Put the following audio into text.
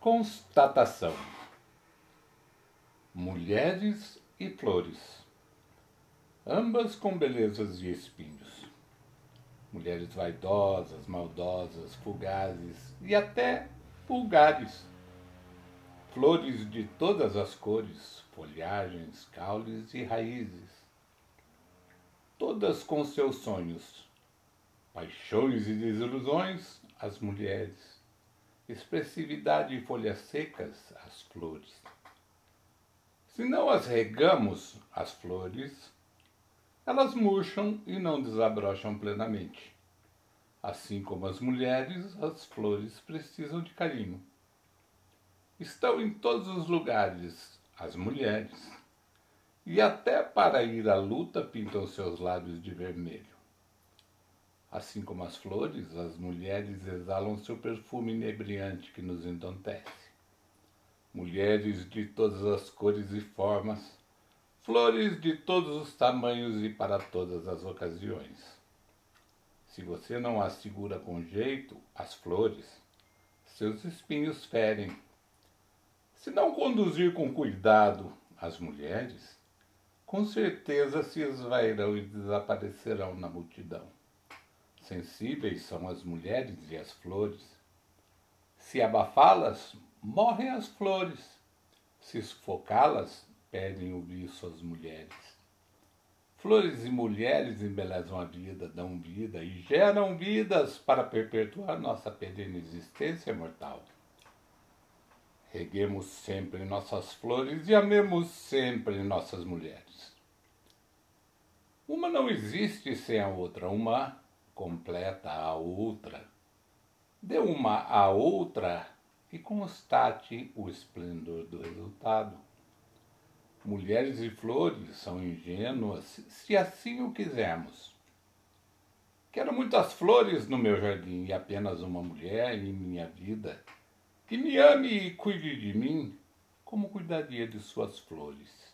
Constatação: Mulheres e flores, ambas com belezas e espinhos. Mulheres vaidosas, maldosas, fugazes e até vulgares. Flores de todas as cores, folhagens, caules e raízes. Todas com seus sonhos, paixões e desilusões, as mulheres expressividade e folhas secas, as flores. Se não as regamos, as flores, elas murcham e não desabrocham plenamente. Assim como as mulheres, as flores precisam de carinho. Estão em todos os lugares as mulheres, e até para ir à luta pintam seus lábios de vermelho. Assim como as flores, as mulheres exalam seu perfume inebriante que nos entontece. Mulheres de todas as cores e formas, flores de todos os tamanhos e para todas as ocasiões. Se você não as segura com jeito, as flores, seus espinhos ferem. Se não conduzir com cuidado as mulheres, com certeza se esvairão e desaparecerão na multidão. Sensíveis são as mulheres e as flores. Se abafá-las, morrem as flores. Se sufocá-las, perdem o viço as mulheres. Flores e mulheres embelezam a vida, dão vida e geram vidas para perpetuar nossa perene existência mortal. Reguemos sempre nossas flores e amemos sempre nossas mulheres. Uma não existe sem a outra, uma completa a outra, dê uma a outra e constate o esplendor do resultado. Mulheres e flores são ingênuas se assim o quisermos. Quero muitas flores no meu jardim e apenas uma mulher em minha vida que me ame e cuide de mim como cuidaria de suas flores.